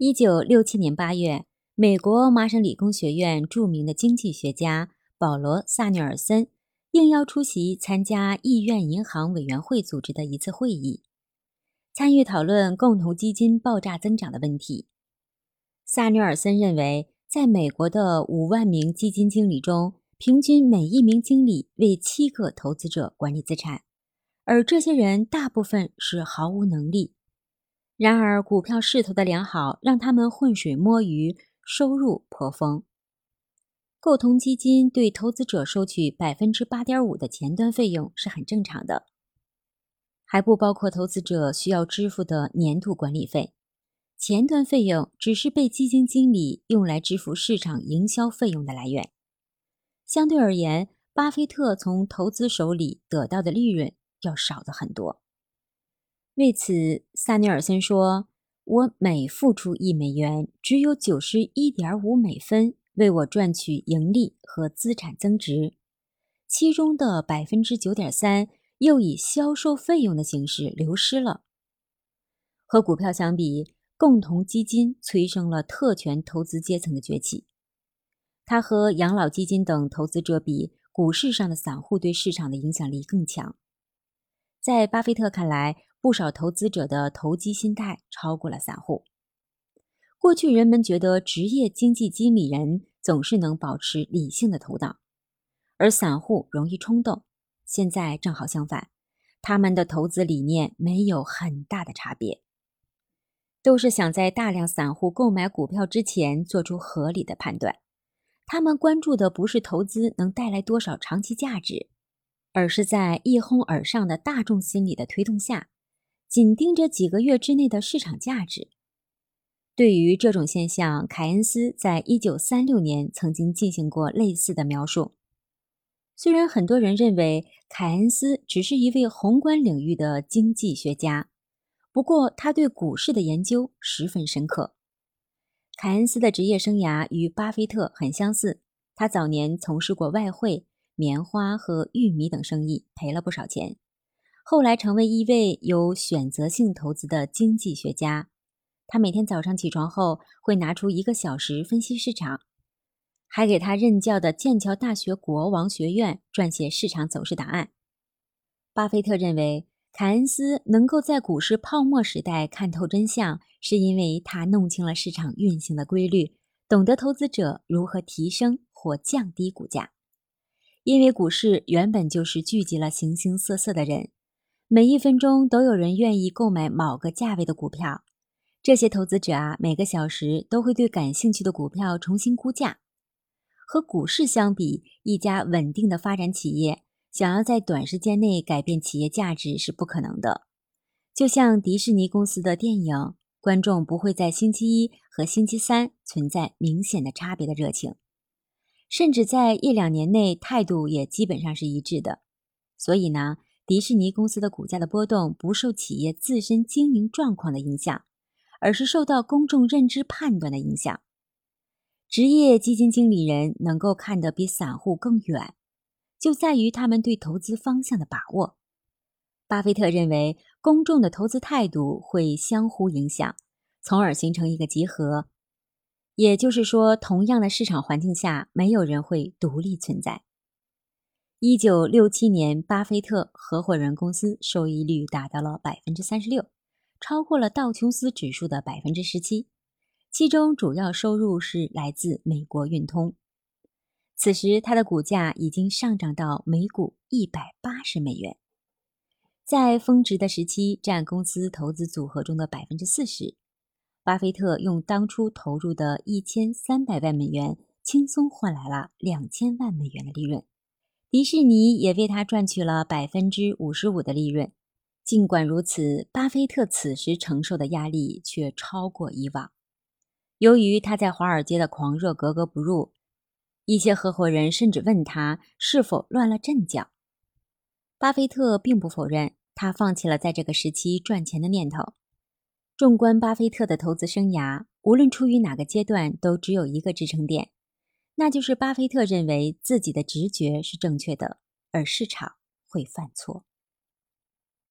一九六七年八月，美国麻省理工学院著名的经济学家保罗·萨缪尔森应邀出席参加议院银行委员会组织的一次会议，参与讨论共同基金爆炸增长的问题。萨缪尔森认为，在美国的五万名基金经理中，平均每一名经理为七个投资者管理资产，而这些人大部分是毫无能力。然而，股票势头的良好让他们浑水摸鱼，收入颇丰。共同基金对投资者收取百分之八点五的前端费用是很正常的，还不包括投资者需要支付的年度管理费。前端费用只是被基金经理用来支付市场营销费用的来源。相对而言，巴菲特从投资手里得到的利润要少的很多。为此，萨尼尔森说：“我每付出一美元，只有九十一点五美分为我赚取盈利和资产增值，其中的百分之九点三又以销售费用的形式流失了。”和股票相比，共同基金催生了特权投资阶层的崛起。它和养老基金等投资者比，股市上的散户对市场的影响力更强。在巴菲特看来，不少投资者的投机心态超过了散户。过去人们觉得职业经济经理人总是能保持理性的头脑，而散户容易冲动。现在正好相反，他们的投资理念没有很大的差别，都是想在大量散户购买股票之前做出合理的判断。他们关注的不是投资能带来多少长期价值，而是在一哄而上的大众心理的推动下。紧盯着几个月之内的市场价值。对于这种现象，凯恩斯在一九三六年曾经进行过类似的描述。虽然很多人认为凯恩斯只是一位宏观领域的经济学家，不过他对股市的研究十分深刻。凯恩斯的职业生涯与巴菲特很相似，他早年从事过外汇、棉花和玉米等生意，赔了不少钱。后来成为一位有选择性投资的经济学家，他每天早上起床后会拿出一个小时分析市场，还给他任教的剑桥大学国王学院撰写市场走势档案。巴菲特认为，凯恩斯能够在股市泡沫时代看透真相，是因为他弄清了市场运行的规律，懂得投资者如何提升或降低股价。因为股市原本就是聚集了形形色色的人。每一分钟都有人愿意购买某个价位的股票，这些投资者啊，每个小时都会对感兴趣的股票重新估价。和股市相比，一家稳定的发展企业想要在短时间内改变企业价值是不可能的。就像迪士尼公司的电影，观众不会在星期一和星期三存在明显的差别的热情，甚至在一两年内态度也基本上是一致的。所以呢？迪士尼公司的股价的波动不受企业自身经营状况的影响，而是受到公众认知判断的影响。职业基金经理人能够看得比散户更远，就在于他们对投资方向的把握。巴菲特认为，公众的投资态度会相互影响，从而形成一个集合。也就是说，同样的市场环境下，没有人会独立存在。一九六七年，巴菲特合伙人公司收益率达到了百分之三十六，超过了道琼斯指数的百分之十七。其中主要收入是来自美国运通。此时，它的股价已经上涨到每股一百八十美元，在峰值的时期占公司投资组合中的百分之四十。巴菲特用当初投入的一千三百万美元，轻松换来了两千万美元的利润。迪士尼也为他赚取了百分之五十五的利润。尽管如此，巴菲特此时承受的压力却超过以往。由于他在华尔街的狂热格格不入，一些合伙人甚至问他是否乱了阵脚。巴菲特并不否认，他放弃了在这个时期赚钱的念头。纵观巴菲特的投资生涯，无论处于哪个阶段，都只有一个支撑点。那就是巴菲特认为自己的直觉是正确的，而市场会犯错。